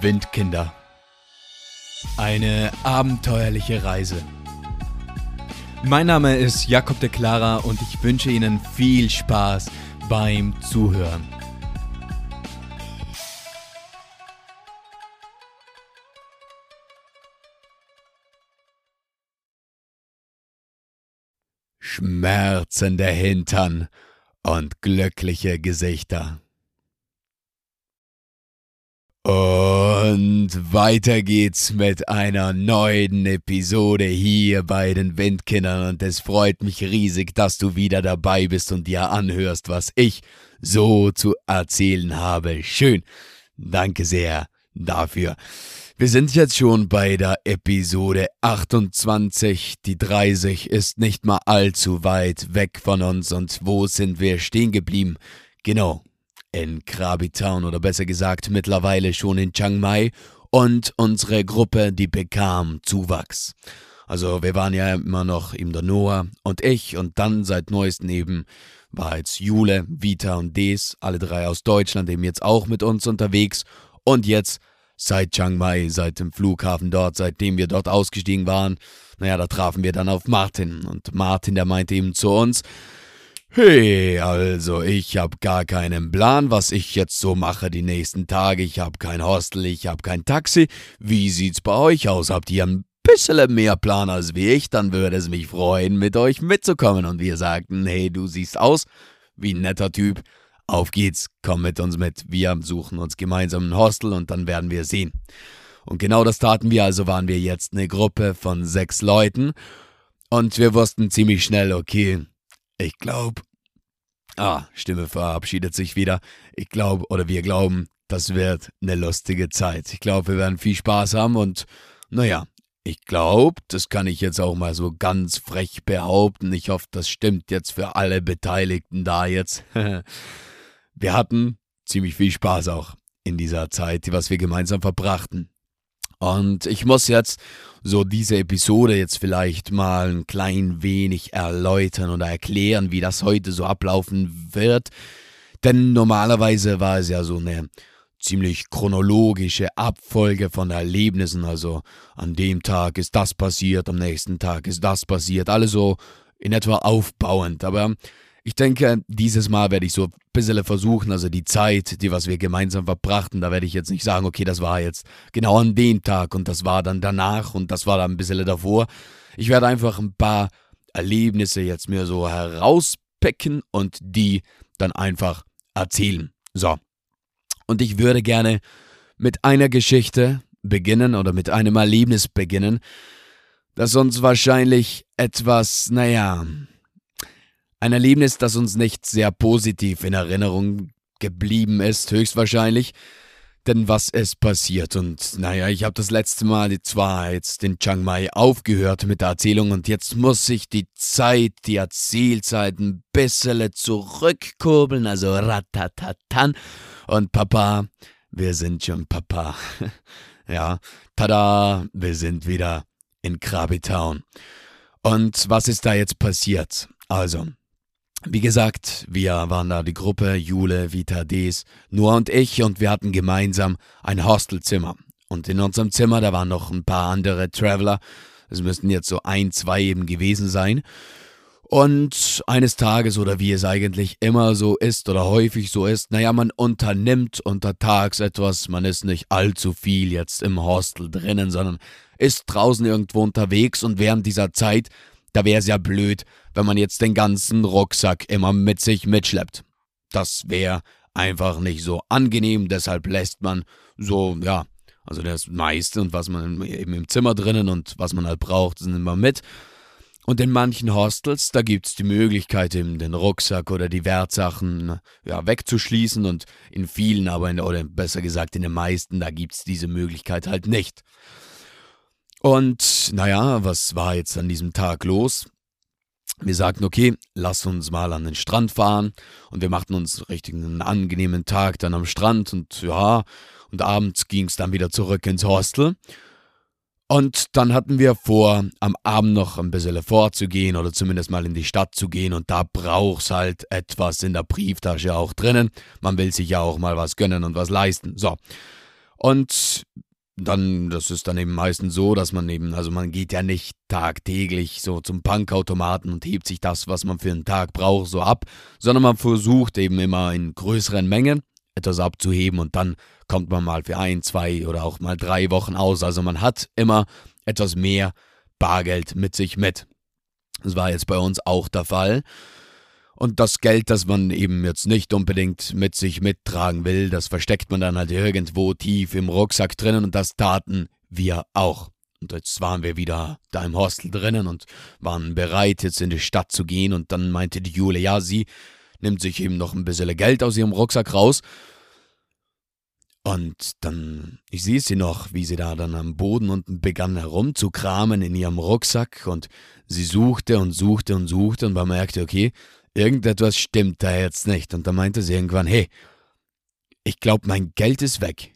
Windkinder. Eine abenteuerliche Reise. Mein Name ist Jakob de Clara und ich wünsche Ihnen viel Spaß beim Zuhören. Schmerzende Hintern und glückliche Gesichter. Und weiter geht's mit einer neuen Episode hier bei den Windkindern und es freut mich riesig, dass du wieder dabei bist und dir anhörst, was ich so zu erzählen habe. Schön. Danke sehr dafür. Wir sind jetzt schon bei der Episode 28. Die 30 ist nicht mal allzu weit weg von uns und wo sind wir stehen geblieben? Genau, in Krabi Town oder besser gesagt mittlerweile schon in Chiang Mai und unsere Gruppe, die bekam Zuwachs. Also wir waren ja immer noch eben der Noah und ich und dann seit neuestem eben war jetzt Jule, Vita und Des, alle drei aus Deutschland eben jetzt auch mit uns unterwegs und jetzt seit Chiang Mai, seit dem Flughafen dort, seitdem wir dort ausgestiegen waren, naja, da trafen wir dann auf Martin und Martin, der meinte eben zu uns, Hey, also ich hab gar keinen Plan, was ich jetzt so mache die nächsten Tage. Ich hab kein Hostel, ich hab kein Taxi. Wie sieht's bei euch aus? Habt ihr ein bisschen mehr Plan als wie ich? Dann würde es mich freuen, mit euch mitzukommen. Und wir sagten, hey, du siehst aus wie ein netter Typ. Auf geht's, komm mit uns mit. Wir suchen uns gemeinsam ein Hostel und dann werden wir sehen. Und genau das taten wir, also waren wir jetzt eine Gruppe von sechs Leuten. Und wir wussten ziemlich schnell, okay, ich glaube. Ah, Stimme verabschiedet sich wieder. Ich glaube, oder wir glauben, das wird eine lustige Zeit. Ich glaube, wir werden viel Spaß haben und, naja, ich glaube, das kann ich jetzt auch mal so ganz frech behaupten. Ich hoffe, das stimmt jetzt für alle Beteiligten da jetzt. wir hatten ziemlich viel Spaß auch in dieser Zeit, was wir gemeinsam verbrachten. Und ich muss jetzt so diese Episode jetzt vielleicht mal ein klein wenig erläutern oder erklären, wie das heute so ablaufen wird. Denn normalerweise war es ja so eine ziemlich chronologische Abfolge von Erlebnissen. Also an dem Tag ist das passiert, am nächsten Tag ist das passiert. Alles so in etwa aufbauend. Aber ich denke, dieses Mal werde ich so ein bisschen versuchen, also die Zeit, die was wir gemeinsam verbrachten, da werde ich jetzt nicht sagen, okay, das war jetzt genau an dem Tag und das war dann danach und das war dann ein bisschen davor. Ich werde einfach ein paar Erlebnisse jetzt mir so herauspicken und die dann einfach erzählen. So. Und ich würde gerne mit einer Geschichte beginnen oder mit einem Erlebnis beginnen, das uns wahrscheinlich etwas, naja, ein Erlebnis, das uns nicht sehr positiv in Erinnerung geblieben ist, höchstwahrscheinlich. Denn was ist passiert? Und naja, ich habe das letzte Mal zwar jetzt in Chiang Mai aufgehört mit der Erzählung und jetzt muss ich die Zeit, die Erzählzeit ein bisschen zurückkurbeln, also ratatatan. Und Papa, wir sind schon Papa. ja, tada, wir sind wieder in Krabi Town. Und was ist da jetzt passiert? Also, wie gesagt, wir waren da die Gruppe, Jule, Vita, Des, Noah und ich und wir hatten gemeinsam ein Hostelzimmer. Und in unserem Zimmer, da waren noch ein paar andere Traveler. Es müssten jetzt so ein, zwei eben gewesen sein. Und eines Tages, oder wie es eigentlich immer so ist oder häufig so ist, naja, man unternimmt untertags etwas, man ist nicht allzu viel jetzt im Hostel drinnen, sondern ist draußen irgendwo unterwegs und während dieser Zeit da wäre es ja blöd, wenn man jetzt den ganzen Rucksack immer mit sich mitschleppt. Das wäre einfach nicht so angenehm, deshalb lässt man so, ja, also das meiste und was man eben im Zimmer drinnen und was man halt braucht, sind immer mit. Und in manchen Hostels, da gibt es die Möglichkeit, eben den Rucksack oder die Wertsachen ja, wegzuschließen und in vielen, aber in, oder besser gesagt in den meisten, da gibt es diese Möglichkeit halt nicht. Und naja, was war jetzt an diesem Tag los? Wir sagten, okay, lass uns mal an den Strand fahren. Und wir machten uns richtig einen angenehmen Tag dann am Strand. Und ja, und abends ging es dann wieder zurück ins Hostel. Und dann hatten wir vor, am Abend noch ein bisschen vorzugehen oder zumindest mal in die Stadt zu gehen. Und da braucht's halt etwas in der Brieftasche auch drinnen. Man will sich ja auch mal was gönnen und was leisten. So. Und dann, das ist dann eben meistens so, dass man eben, also man geht ja nicht tagtäglich so zum Bankautomaten und hebt sich das, was man für einen Tag braucht, so ab, sondern man versucht eben immer in größeren Mengen etwas abzuheben und dann kommt man mal für ein, zwei oder auch mal drei Wochen aus. Also man hat immer etwas mehr Bargeld mit sich mit. Das war jetzt bei uns auch der Fall. Und das Geld, das man eben jetzt nicht unbedingt mit sich mittragen will, das versteckt man dann halt irgendwo tief im Rucksack drinnen und das taten wir auch. Und jetzt waren wir wieder da im Hostel drinnen und waren bereit, jetzt in die Stadt zu gehen. Und dann meinte die Jule, ja, sie nimmt sich eben noch ein bisschen Geld aus ihrem Rucksack raus. Und dann, ich sehe sie noch, wie sie da dann am Boden unten begann herumzukramen in ihrem Rucksack und sie suchte und suchte und suchte und man merkte, okay, irgendetwas stimmt da jetzt nicht. Und dann meinte sie irgendwann, hey, ich glaube, mein Geld ist weg.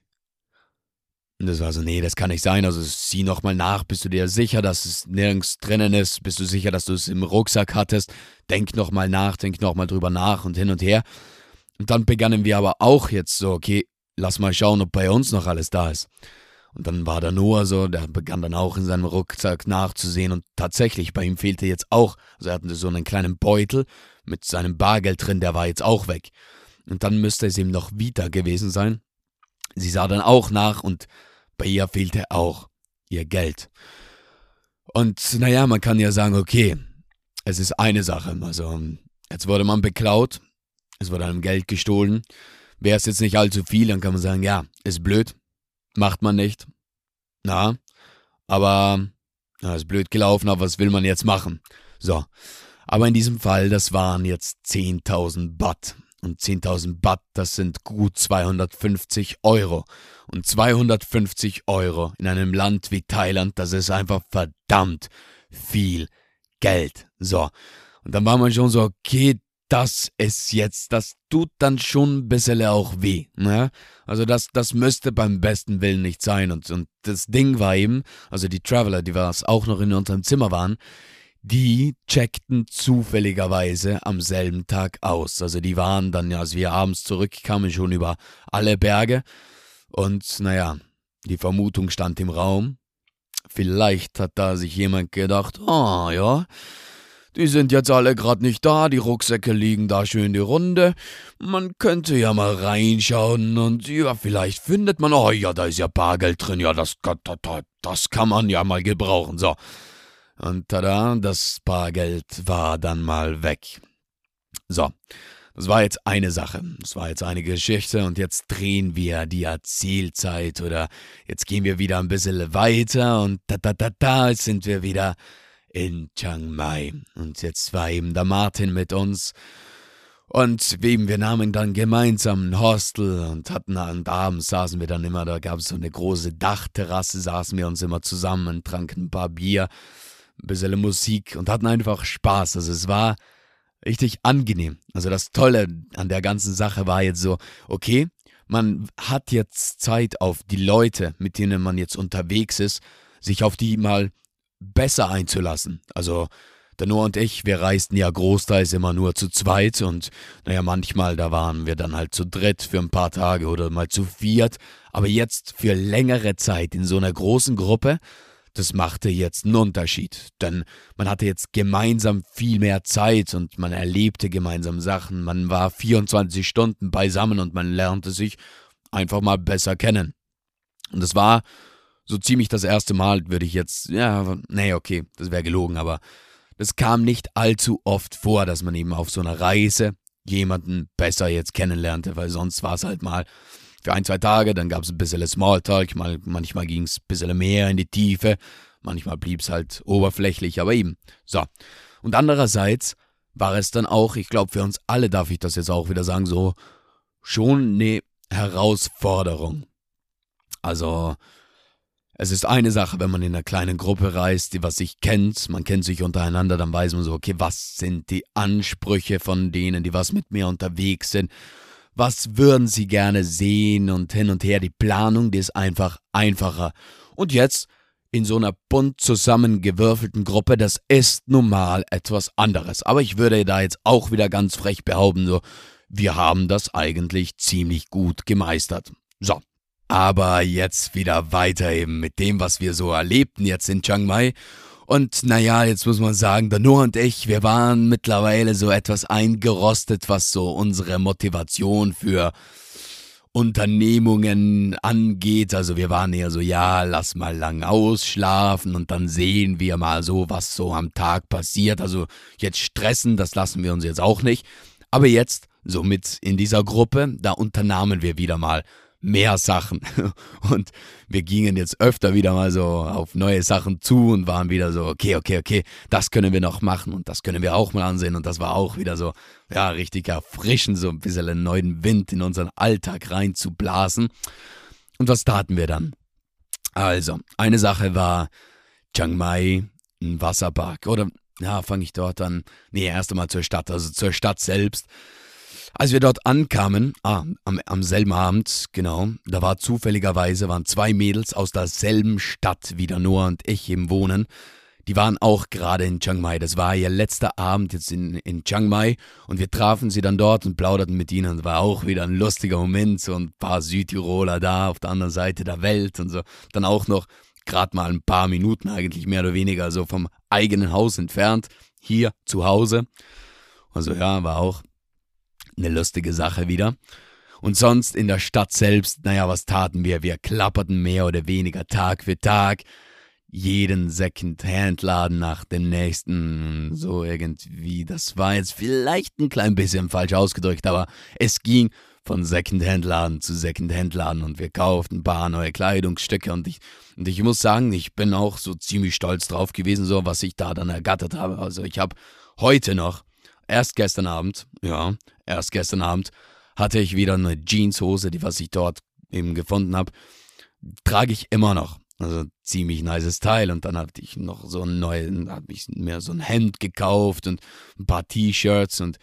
Und das war so, nee, das kann nicht sein. Also sieh nochmal nach, bist du dir sicher, dass es nirgends drinnen ist? Bist du sicher, dass du es im Rucksack hattest? Denk nochmal nach, denk nochmal drüber nach und hin und her. Und dann begannen wir aber auch jetzt so, okay, lass mal schauen, ob bei uns noch alles da ist. Und dann war der Noah so, der begann dann auch in seinem Rucksack nachzusehen und tatsächlich, bei ihm fehlte jetzt auch, also er hatte so einen kleinen Beutel mit seinem Bargeld drin, der war jetzt auch weg. Und dann müsste es ihm noch Vita gewesen sein. Sie sah dann auch nach und bei ihr fehlte auch ihr Geld. Und naja, man kann ja sagen, okay, es ist eine Sache. Also, jetzt wurde man beklaut, es wurde einem Geld gestohlen. Wäre es jetzt nicht allzu viel, dann kann man sagen, ja, ist blöd, Macht man nicht. Na, aber na, ist blöd gelaufen, aber was will man jetzt machen? So. Aber in diesem Fall, das waren jetzt 10.000 Baht. Und 10.000 Baht, das sind gut 250 Euro. Und 250 Euro in einem Land wie Thailand, das ist einfach verdammt viel Geld. So. Und dann war man schon so, okay, das ist jetzt, das tut dann schon ein bisschen auch weh. Ne? Also das, das müsste beim besten Willen nicht sein. Und, und das Ding war eben, also die Traveler, die was auch noch in unserem Zimmer waren, die checkten zufälligerweise am selben Tag aus. Also die waren dann, als wir abends zurückkamen, schon über alle Berge. Und naja, die Vermutung stand im Raum. Vielleicht hat da sich jemand gedacht, ah oh, ja, die sind jetzt alle gerade nicht da, die Rucksäcke liegen da schön die Runde. Man könnte ja mal reinschauen und ja, vielleicht findet man, oh ja, da ist ja Bargeld drin, ja, das, das kann man ja mal gebrauchen. So. Und tada, das Bargeld war dann mal weg. So. Das war jetzt eine Sache, das war jetzt eine Geschichte und jetzt drehen wir die Erzählzeit oder jetzt gehen wir wieder ein bisschen weiter und da da da da sind wir wieder in Chiang Mai. Und jetzt war eben der Martin mit uns. Und eben, wir nahmen dann gemeinsam ein Hostel und hatten und abends saßen wir dann immer, da gab es so eine große Dachterrasse, saßen wir uns immer zusammen, tranken ein paar Bier, ein bisschen Musik und hatten einfach Spaß. Also es war richtig angenehm. Also das Tolle an der ganzen Sache war jetzt so, okay, man hat jetzt Zeit auf die Leute, mit denen man jetzt unterwegs ist, sich auf die mal besser einzulassen. Also der Noah und ich, wir reisten ja großteils immer nur zu zweit und naja, manchmal, da waren wir dann halt zu dritt für ein paar Tage oder mal zu viert. Aber jetzt für längere Zeit in so einer großen Gruppe, das machte jetzt einen Unterschied. Denn man hatte jetzt gemeinsam viel mehr Zeit und man erlebte gemeinsam Sachen. Man war 24 Stunden beisammen und man lernte sich einfach mal besser kennen. Und es war so ziemlich das erste Mal, würde ich jetzt, ja, nee, okay, das wäre gelogen, aber das kam nicht allzu oft vor, dass man eben auf so einer Reise jemanden besser jetzt kennenlernte, weil sonst war es halt mal für ein, zwei Tage, dann gab es ein bisschen Smalltalk, mal, manchmal ging es ein bisschen mehr in die Tiefe, manchmal blieb es halt oberflächlich, aber eben. So. Und andererseits war es dann auch, ich glaube, für uns alle darf ich das jetzt auch wieder sagen, so schon eine Herausforderung. Also, es ist eine Sache, wenn man in einer kleinen Gruppe reist, die was sich kennt, man kennt sich untereinander, dann weiß man so, okay, was sind die Ansprüche von denen, die was mit mir unterwegs sind, was würden sie gerne sehen und hin und her, die Planung, die ist einfach einfacher. Und jetzt in so einer bunt zusammengewürfelten Gruppe, das ist nun mal etwas anderes. Aber ich würde da jetzt auch wieder ganz frech behaupten, so, wir haben das eigentlich ziemlich gut gemeistert. So, Aber jetzt wieder weiter eben mit dem, was wir so erlebten jetzt in Chiang Mai. Und naja, jetzt muss man sagen, der Noah und ich, wir waren mittlerweile so etwas eingerostet, was so unsere Motivation für Unternehmungen angeht. Also wir waren eher so, ja, lass mal lang ausschlafen und dann sehen wir mal so, was so am Tag passiert. Also jetzt stressen, das lassen wir uns jetzt auch nicht. Aber jetzt, so mit in dieser Gruppe, da unternahmen wir wieder mal mehr Sachen. Und wir gingen jetzt öfter wieder mal so auf neue Sachen zu und waren wieder so, okay, okay, okay, das können wir noch machen und das können wir auch mal ansehen. Und das war auch wieder so, ja, richtig erfrischend, so ein bisschen einen neuen Wind in unseren Alltag reinzublasen. Und was taten wir dann? Also, eine Sache war Chiang Mai, ein Wasserpark. Oder, ja, fange ich dort an. Nee, erst einmal zur Stadt, also zur Stadt selbst. Als wir dort ankamen, ah, am, am selben Abend, genau, da war zufälligerweise, waren zwei Mädels aus derselben Stadt wie der Noah und ich eben wohnen. Die waren auch gerade in Chiang Mai. Das war ihr letzter Abend jetzt in, in Chiang Mai und wir trafen sie dann dort und plauderten mit ihnen. Das war auch wieder ein lustiger Moment, so ein paar Südtiroler da auf der anderen Seite der Welt und so. Dann auch noch gerade mal ein paar Minuten eigentlich mehr oder weniger so vom eigenen Haus entfernt, hier zu Hause. Also ja, war auch eine lustige Sache wieder. Und sonst in der Stadt selbst, naja, was taten wir? Wir klapperten mehr oder weniger Tag für Tag jeden Second-Hand-Laden nach dem nächsten, so irgendwie. Das war jetzt vielleicht ein klein bisschen falsch ausgedrückt, aber es ging von Second-Hand-Laden zu Second-Hand-Laden und wir kauften ein paar neue Kleidungsstücke und ich, und ich muss sagen, ich bin auch so ziemlich stolz drauf gewesen, so was ich da dann ergattert habe. Also ich habe heute noch Erst gestern Abend, ja, erst gestern Abend hatte ich wieder eine Jeanshose, die was ich dort eben gefunden habe. Trage ich immer noch. Also ziemlich nices Teil. Und dann hatte ich noch so ein neues, habe ich mir so ein Hemd gekauft und ein paar T-Shirts und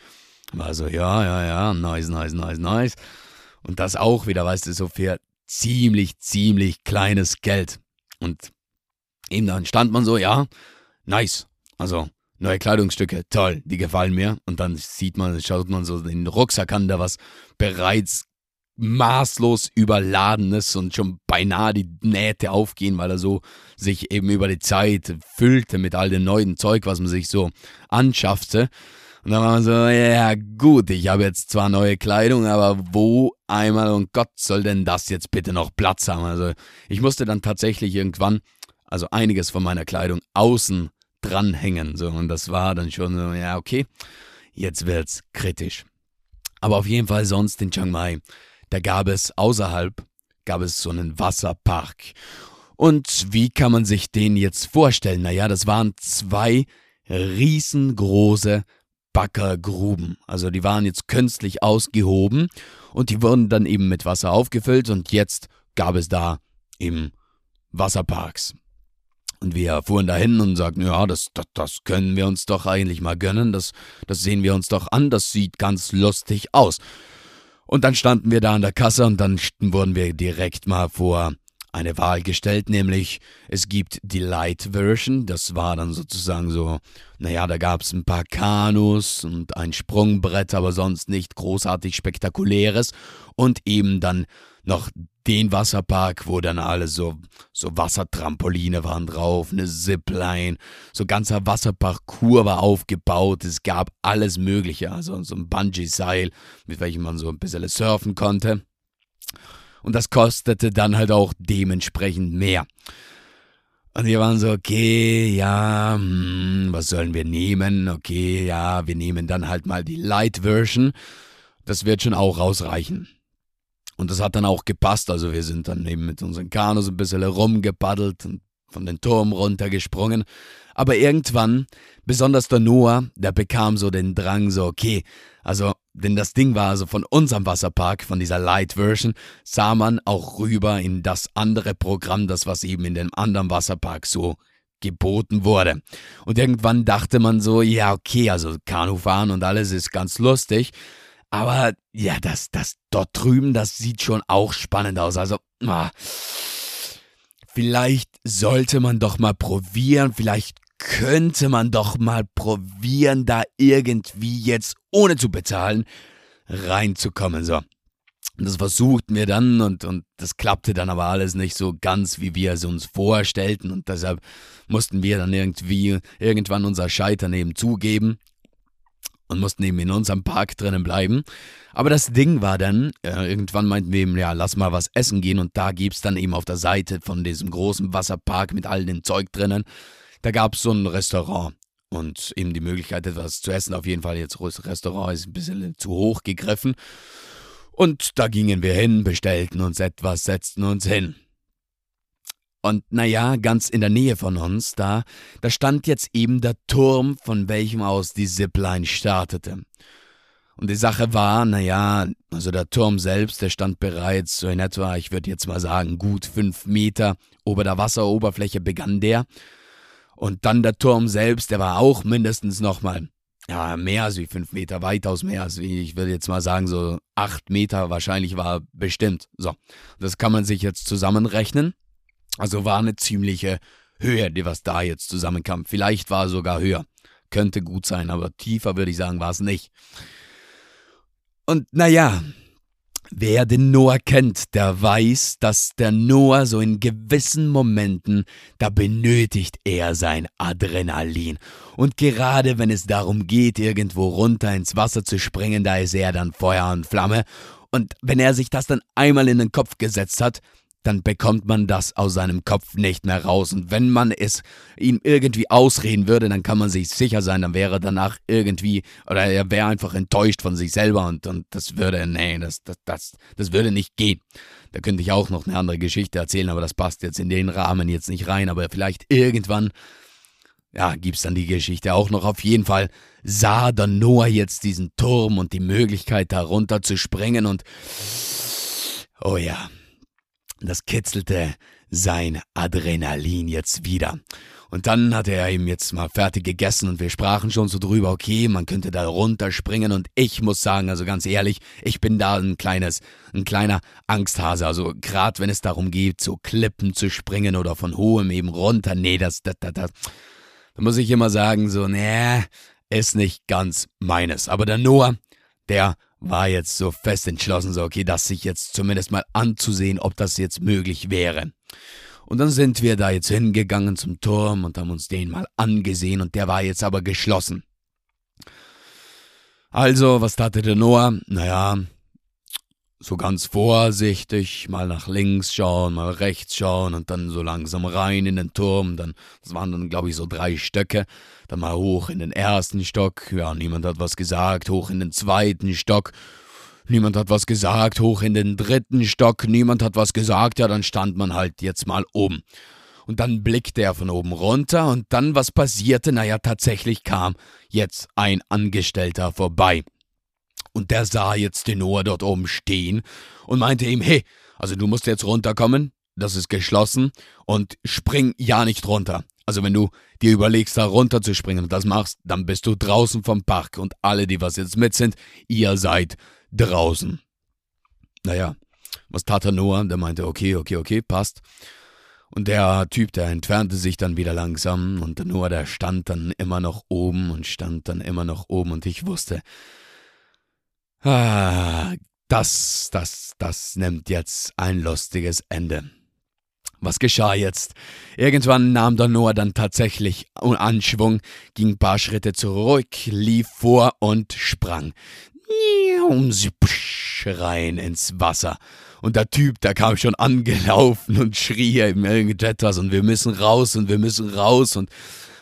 war so, ja, ja, ja, nice, nice, nice, nice. Und das auch wieder, weißt du, so für ziemlich, ziemlich kleines Geld. Und eben dann stand man so, ja, nice. Also neue Kleidungsstücke, toll, die gefallen mir. Und dann sieht man, schaut man so den Rucksack an, der was bereits maßlos überladen ist und schon beinahe die Nähte aufgehen, weil er so sich eben über die Zeit füllte mit all dem neuen Zeug, was man sich so anschaffte. Und dann war man so, ja gut, ich habe jetzt zwar neue Kleidung, aber wo einmal und Gott soll denn das jetzt bitte noch Platz haben? Also ich musste dann tatsächlich irgendwann, also einiges von meiner Kleidung außen dranhängen. So, und das war dann schon so, ja, okay, jetzt wird's kritisch. Aber auf jeden Fall sonst in Chiang Mai, da gab es außerhalb, gab es so einen Wasserpark. Und wie kann man sich den jetzt vorstellen? Naja, das waren zwei riesengroße Backergruben. Also die waren jetzt künstlich ausgehoben und die wurden dann eben mit Wasser aufgefüllt und jetzt gab es da eben Wasserparks. Und wir fuhren dahin und sagten, ja, das, das, das können wir uns doch eigentlich mal gönnen, das, das sehen wir uns doch an, das sieht ganz lustig aus. Und dann standen wir da an der Kasse und dann wurden wir direkt mal vor eine Wahl gestellt, nämlich es gibt die Light Version, das war dann sozusagen so, naja, da gab es ein paar Kanus und ein Sprungbrett, aber sonst nicht großartig spektakuläres. Und eben dann noch den Wasserpark, wo dann alles so, so Wassertrampoline waren drauf, eine Zipline, so ganzer Wasserparcours war aufgebaut, es gab alles Mögliche, also so ein Bungee-Seil, mit welchem man so ein bisschen surfen konnte. Und das kostete dann halt auch dementsprechend mehr. Und wir waren so, okay, ja, hm, was sollen wir nehmen? Okay, ja, wir nehmen dann halt mal die Light Version. Das wird schon auch ausreichen. Und das hat dann auch gepasst. Also wir sind dann eben mit unseren Kanus ein bisschen rumgepaddelt und von den Turm runtergesprungen. Aber irgendwann, besonders der Noah, der bekam so den Drang, so, okay, also, denn das Ding war also von unserem Wasserpark, von dieser Light Version, sah man auch rüber in das andere Programm, das was eben in dem anderen Wasserpark so geboten wurde. Und irgendwann dachte man so, ja, okay, also Kanufahren und alles ist ganz lustig. Aber ja, das, das dort drüben, das sieht schon auch spannend aus. Also, ah, vielleicht sollte man doch mal probieren, vielleicht könnte man doch mal probieren, da irgendwie jetzt ohne zu bezahlen reinzukommen. So. das versuchten wir dann und, und das klappte dann aber alles nicht so ganz, wie wir es uns vorstellten. Und deshalb mussten wir dann irgendwie irgendwann unser Scheitern eben zugeben und mussten eben in unserem Park drinnen bleiben. Aber das Ding war dann, äh, irgendwann meinten wir eben, ja, lass mal was essen gehen. Und da gibt es dann eben auf der Seite von diesem großen Wasserpark mit all dem Zeug drinnen, da gab es so ein Restaurant und eben die Möglichkeit, etwas zu essen. Auf jeden Fall jetzt Restaurant ist ein bisschen zu hoch gegriffen. Und da gingen wir hin, bestellten uns etwas, setzten uns hin. Und naja, ganz in der Nähe von uns, da, da stand jetzt eben der Turm, von welchem aus die Zipline startete. Und die Sache war, naja, also der Turm selbst, der stand bereits so in etwa, ich würde jetzt mal sagen, gut fünf Meter ober der Wasseroberfläche begann der. Und dann der Turm selbst, der war auch mindestens nochmal, ja, mehr als wie fünf Meter, weitaus mehr als wie, ich würde jetzt mal sagen, so acht Meter wahrscheinlich war bestimmt. So, das kann man sich jetzt zusammenrechnen. Also war eine ziemliche Höhe, die was da jetzt zusammenkam. Vielleicht war es sogar höher. Könnte gut sein, aber tiefer würde ich sagen, war es nicht. Und naja, wer den Noah kennt, der weiß, dass der Noah so in gewissen Momenten, da benötigt er sein Adrenalin. Und gerade wenn es darum geht, irgendwo runter ins Wasser zu springen, da ist er dann Feuer und Flamme. Und wenn er sich das dann einmal in den Kopf gesetzt hat, dann bekommt man das aus seinem Kopf nicht mehr raus. Und wenn man es ihm irgendwie ausreden würde, dann kann man sich sicher sein, dann wäre er danach irgendwie, oder er wäre einfach enttäuscht von sich selber und, und das würde, nee, das, das, das, das würde nicht gehen. Da könnte ich auch noch eine andere Geschichte erzählen, aber das passt jetzt in den Rahmen jetzt nicht rein. Aber vielleicht irgendwann, ja, gibt's dann die Geschichte auch noch. Auf jeden Fall sah dann Noah jetzt diesen Turm und die Möglichkeit, da runter zu springen und, oh ja, das kitzelte sein Adrenalin jetzt wieder. Und dann hatte er ihm jetzt mal fertig gegessen und wir sprachen schon so drüber, okay, man könnte da runterspringen und ich muss sagen, also ganz ehrlich, ich bin da ein kleines, ein kleiner Angsthase. Also gerade wenn es darum geht, so Klippen zu springen oder von hohem eben runter, nee, das, das, das, das, da muss ich immer sagen, so, nee, ist nicht ganz meines. Aber der Noah, der war jetzt so fest entschlossen, so okay, das sich jetzt zumindest mal anzusehen, ob das jetzt möglich wäre. Und dann sind wir da jetzt hingegangen zum Turm und haben uns den mal angesehen und der war jetzt aber geschlossen. Also, was tat der Noah? Naja, so ganz vorsichtig, mal nach links schauen, mal rechts schauen und dann so langsam rein in den Turm. Dann, das waren dann, glaube ich, so drei Stöcke. Dann mal hoch in den ersten Stock. Ja, niemand hat was gesagt. Hoch in den zweiten Stock. Niemand hat was gesagt. Hoch in den dritten Stock. Niemand hat was gesagt. Ja, dann stand man halt jetzt mal oben. Und dann blickte er von oben runter und dann was passierte? Naja, tatsächlich kam jetzt ein Angestellter vorbei. Und der sah jetzt den Noah dort oben stehen und meinte ihm, hey, also du musst jetzt runterkommen, das ist geschlossen und spring ja nicht runter. Also wenn du dir überlegst, da runter zu springen und das machst, dann bist du draußen vom Park und alle, die was jetzt mit sind, ihr seid draußen. Naja, was tat der Noah? Der meinte, okay, okay, okay, passt. Und der Typ, der entfernte sich dann wieder langsam und der Noah, der stand dann immer noch oben und stand dann immer noch oben und ich wusste, das, das, das nimmt jetzt ein lustiges Ende. Was geschah jetzt? Irgendwann nahm der Noah dann tatsächlich Anschwung, ging ein paar Schritte zurück, lief vor und sprang rein ins Wasser. Und der Typ, der kam schon angelaufen und schrie ihm irgendetwas und wir müssen raus und wir müssen raus und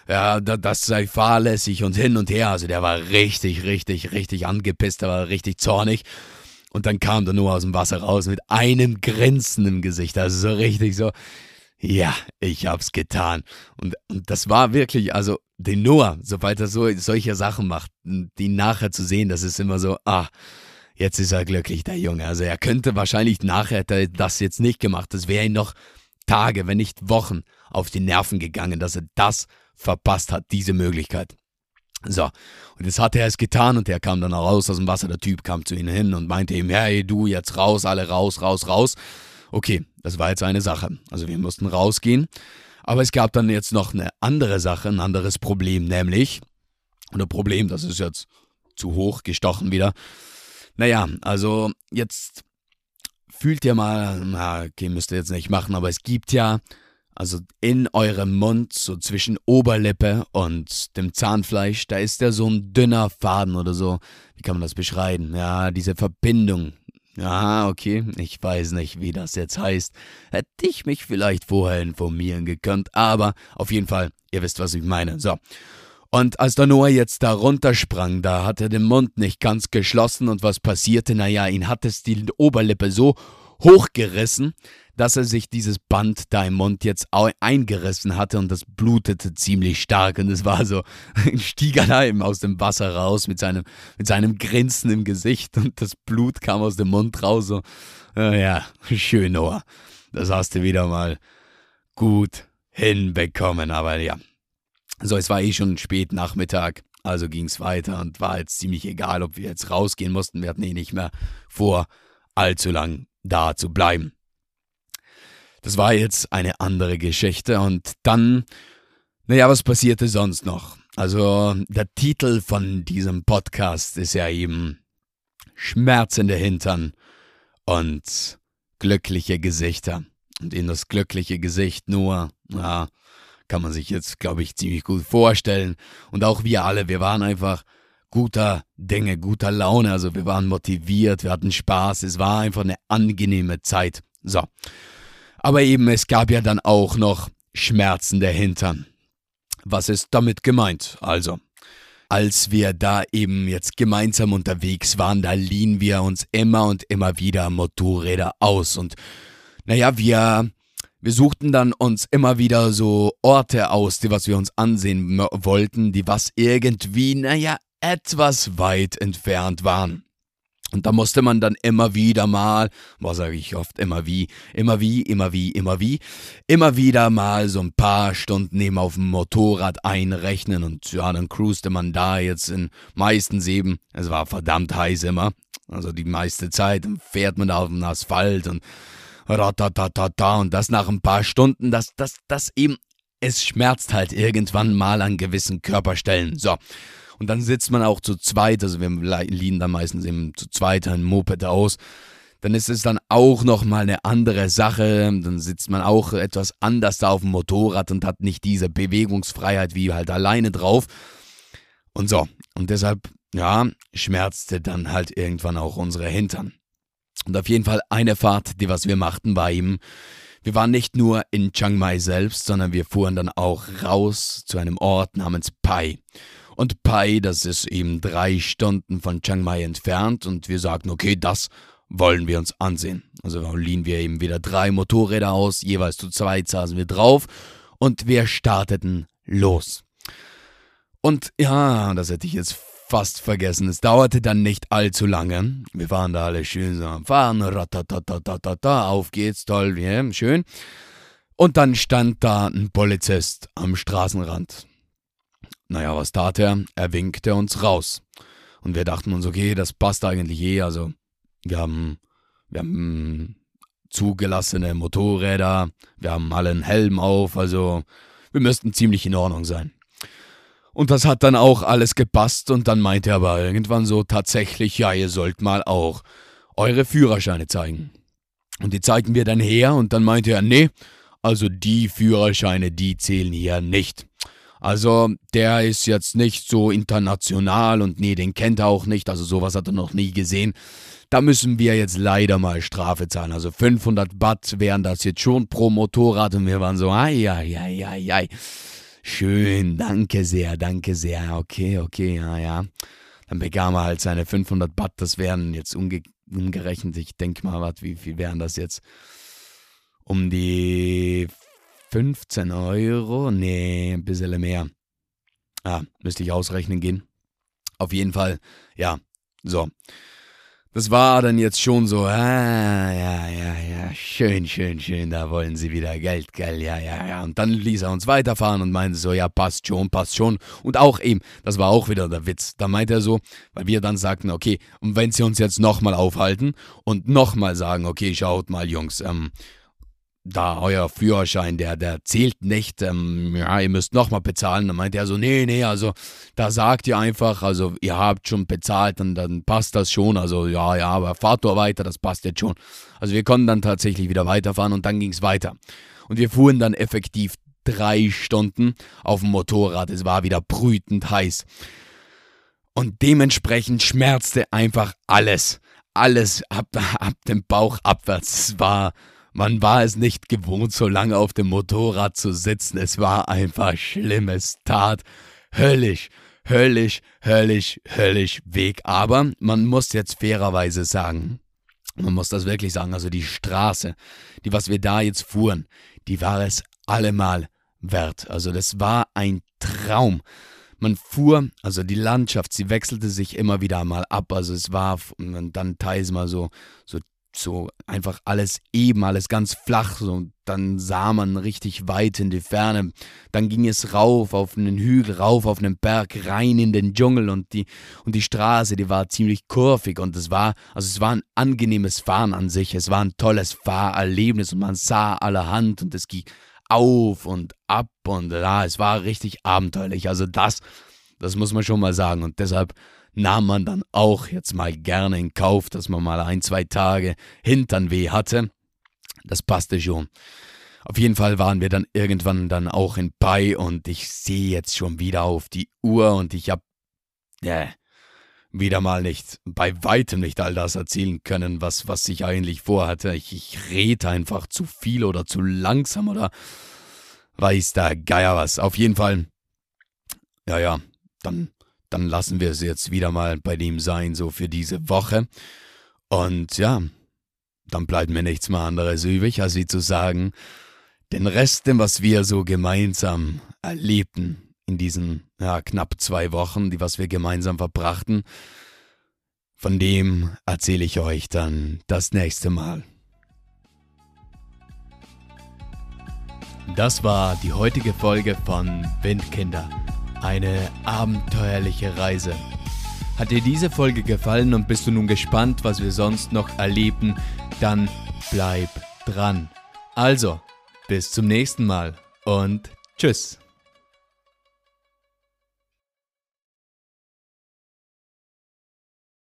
ja, das sei fahrlässig und hin und her. Also der war richtig, richtig, richtig angepisst, der war richtig zornig. Und dann kam der nur aus dem Wasser raus mit einem Grinsen im Gesicht. Also so richtig so, ja, ich hab's getan. Und, und das war wirklich, also den Noah, sobald er so solche Sachen macht, die nachher zu sehen, das ist immer so, ah, jetzt ist er glücklich, der Junge. Also er könnte wahrscheinlich nachher hätte er das jetzt nicht gemacht. Das wäre ihm noch Tage, wenn nicht Wochen auf die Nerven gegangen, dass er das verpasst hat, diese Möglichkeit. So, und jetzt hat er es getan und er kam dann raus aus dem Wasser. Der Typ kam zu ihm hin und meinte ihm, hey, du jetzt raus, alle raus, raus, raus. Okay, das war jetzt eine Sache. Also wir mussten rausgehen. Aber es gab dann jetzt noch eine andere Sache, ein anderes Problem, nämlich, ein Problem, das ist jetzt zu hoch gestochen wieder. Naja, also jetzt fühlt ihr mal, na, okay, müsst ihr jetzt nicht machen, aber es gibt ja, also in eurem Mund, so zwischen Oberlippe und dem Zahnfleisch, da ist ja so ein dünner Faden oder so. Wie kann man das beschreiben? Ja, diese Verbindung. Ja, okay, ich weiß nicht, wie das jetzt heißt. Hätte ich mich vielleicht vorher informieren gekonnt, aber auf jeden Fall, ihr wisst, was ich meine. So. Und als der Noah jetzt da runtersprang, da hat er den Mund nicht ganz geschlossen und was passierte? Naja, ihn hat es die Oberlippe so hochgerissen, dass er sich dieses Band da im Mund jetzt eingerissen hatte und das blutete ziemlich stark und es war so, stieg er eben aus dem Wasser raus mit seinem, mit seinem Grinsen im Gesicht und das Blut kam aus dem Mund raus. So, ja, schön, Noah. Das hast du wieder mal gut hinbekommen, aber ja, so, es war eh schon spät Nachmittag, also ging es weiter und war jetzt ziemlich egal, ob wir jetzt rausgehen mussten. Wir hatten eh nicht mehr vor, allzu lang da zu bleiben. Das war jetzt eine andere Geschichte und dann, naja, was passierte sonst noch? Also, der Titel von diesem Podcast ist ja eben Schmerzende Hintern und glückliche Gesichter. Und in das glückliche Gesicht nur, ja, kann man sich jetzt, glaube ich, ziemlich gut vorstellen. Und auch wir alle, wir waren einfach guter Dinge, guter Laune. Also wir waren motiviert, wir hatten Spaß. Es war einfach eine angenehme Zeit. So. Aber eben, es gab ja dann auch noch Schmerzen der Hintern. Was ist damit gemeint? Also, als wir da eben jetzt gemeinsam unterwegs waren, da liehen wir uns immer und immer wieder Motorräder aus. Und naja, wir wir suchten dann uns immer wieder so Orte aus, die was wir uns ansehen wollten, die was irgendwie, naja, etwas weit entfernt waren. Und da musste man dann immer wieder mal, was sage ich oft, immer wie, immer wie, immer wie, immer wie, immer wieder mal so ein paar Stunden eben auf dem Motorrad einrechnen und ja, dann cruiste man da jetzt in meistens eben, es war verdammt heiß immer, also die meiste Zeit, fährt man da auf dem Asphalt und ratatatata und das nach ein paar Stunden, das, das, das eben, es schmerzt halt irgendwann mal an gewissen Körperstellen. So. Und dann sitzt man auch zu zweit, also wir liegen dann meistens eben zu zweit ein Moped aus. Dann ist es dann auch nochmal eine andere Sache. Dann sitzt man auch etwas anders da auf dem Motorrad und hat nicht diese Bewegungsfreiheit wie halt alleine drauf. Und so. Und deshalb, ja, schmerzte dann halt irgendwann auch unsere Hintern. Und auf jeden Fall eine Fahrt, die was wir machten, war eben, wir waren nicht nur in Chiang Mai selbst, sondern wir fuhren dann auch raus zu einem Ort namens Pai. Und Pai, das ist eben drei Stunden von Chiang Mai entfernt und wir sagten, okay, das wollen wir uns ansehen. Also liehen wir eben wieder drei Motorräder aus, jeweils zu zweit saßen wir drauf und wir starteten los. Und ja, das hätte ich jetzt fast vergessen. Es dauerte dann nicht allzu lange. Wir waren da alle schön so am Fahren, ratatatatata, auf geht's, toll, yeah, schön. Und dann stand da ein Polizist am Straßenrand. Naja, was tat er? Er winkte uns raus. Und wir dachten uns, okay, das passt eigentlich eh. Also, wir haben, wir haben zugelassene Motorräder, wir haben alle einen Helm auf, also wir müssten ziemlich in Ordnung sein. Und das hat dann auch alles gepasst und dann meinte er aber irgendwann so tatsächlich, ja, ihr sollt mal auch eure Führerscheine zeigen. Und die zeigten wir dann her und dann meinte er, nee, also die Führerscheine, die zählen hier nicht. Also der ist jetzt nicht so international und nee, den kennt er auch nicht, also sowas hat er noch nie gesehen. Da müssen wir jetzt leider mal Strafe zahlen. Also 500 Baht wären das jetzt schon pro Motorrad und wir waren so, ai, ai, ai, ai, ai. Schön, danke sehr, danke sehr. Okay, okay, ja, ja. Dann bekam er halt seine 500 Baht, das wären jetzt umge umgerechnet, ich denke mal, wat, wie viel wären das jetzt? Um die 15 Euro? Nee, ein bisschen mehr. Ah, müsste ich ausrechnen gehen. Auf jeden Fall, ja, so. Das war dann jetzt schon so, ah, ja, ja, ja, schön, schön, schön, da wollen sie wieder Geld, gell, ja, ja, ja. Und dann ließ er uns weiterfahren und meinte so, ja, passt schon, passt schon. Und auch eben, das war auch wieder der Witz. Da meinte er so, weil wir dann sagten, okay, und wenn sie uns jetzt nochmal aufhalten und nochmal sagen, okay, schaut mal, Jungs, ähm, da euer Führerschein, der, der zählt nicht, ähm, ja, ihr müsst nochmal bezahlen. Dann meinte er so, nee, nee, also da sagt ihr einfach, also ihr habt schon bezahlt und dann passt das schon. Also ja, ja, aber fahrt doch weiter, das passt jetzt schon. Also wir konnten dann tatsächlich wieder weiterfahren und dann ging es weiter. Und wir fuhren dann effektiv drei Stunden auf dem Motorrad. Es war wieder brütend heiß. Und dementsprechend schmerzte einfach alles. Alles ab, ab dem Bauch abwärts. Es war, man war es nicht gewohnt, so lange auf dem Motorrad zu sitzen. Es war einfach schlimm. Es tat höllisch, höllisch, höllisch, höllisch Weg. Aber man muss jetzt fairerweise sagen, man muss das wirklich sagen, also die Straße, die was wir da jetzt fuhren, die war es allemal wert. Also das war ein Traum. Man fuhr, also die Landschaft, sie wechselte sich immer wieder mal ab. Also es war dann teils mal so, so, so einfach alles eben, alles ganz flach. So. Dann sah man richtig weit in die Ferne. Dann ging es rauf auf einen Hügel, rauf auf einen Berg, rein in den Dschungel und die, und die Straße, die war ziemlich kurvig und es war, also es war ein angenehmes Fahren an sich. Es war ein tolles Fahrerlebnis und man sah allerhand und es ging auf und ab und ja, es war richtig abenteuerlich. Also das, das muss man schon mal sagen. Und deshalb nahm man dann auch jetzt mal gerne in Kauf, dass man mal ein, zwei Tage Hinternweh hatte. Das passte schon. Auf jeden Fall waren wir dann irgendwann dann auch in Pai und ich sehe jetzt schon wieder auf die Uhr und ich habe äh, wieder mal nicht, bei weitem nicht all das erzählen können, was, was ich eigentlich vorhatte. Ich, ich rede einfach zu viel oder zu langsam oder weiß der Geier was. Auf jeden Fall, ja, ja, dann, dann lassen wir es jetzt wieder mal bei dem sein, so für diese Woche. Und ja, dann bleibt mir nichts mehr anderes übrig, als wie zu sagen, den Rest, was wir so gemeinsam erlebten in diesen ja, knapp zwei Wochen, die was wir gemeinsam verbrachten, von dem erzähle ich euch dann das nächste Mal. Das war die heutige Folge von Windkinder. Eine abenteuerliche Reise. Hat dir diese Folge gefallen und bist du nun gespannt, was wir sonst noch erleben, dann bleib dran. Also, bis zum nächsten Mal und tschüss.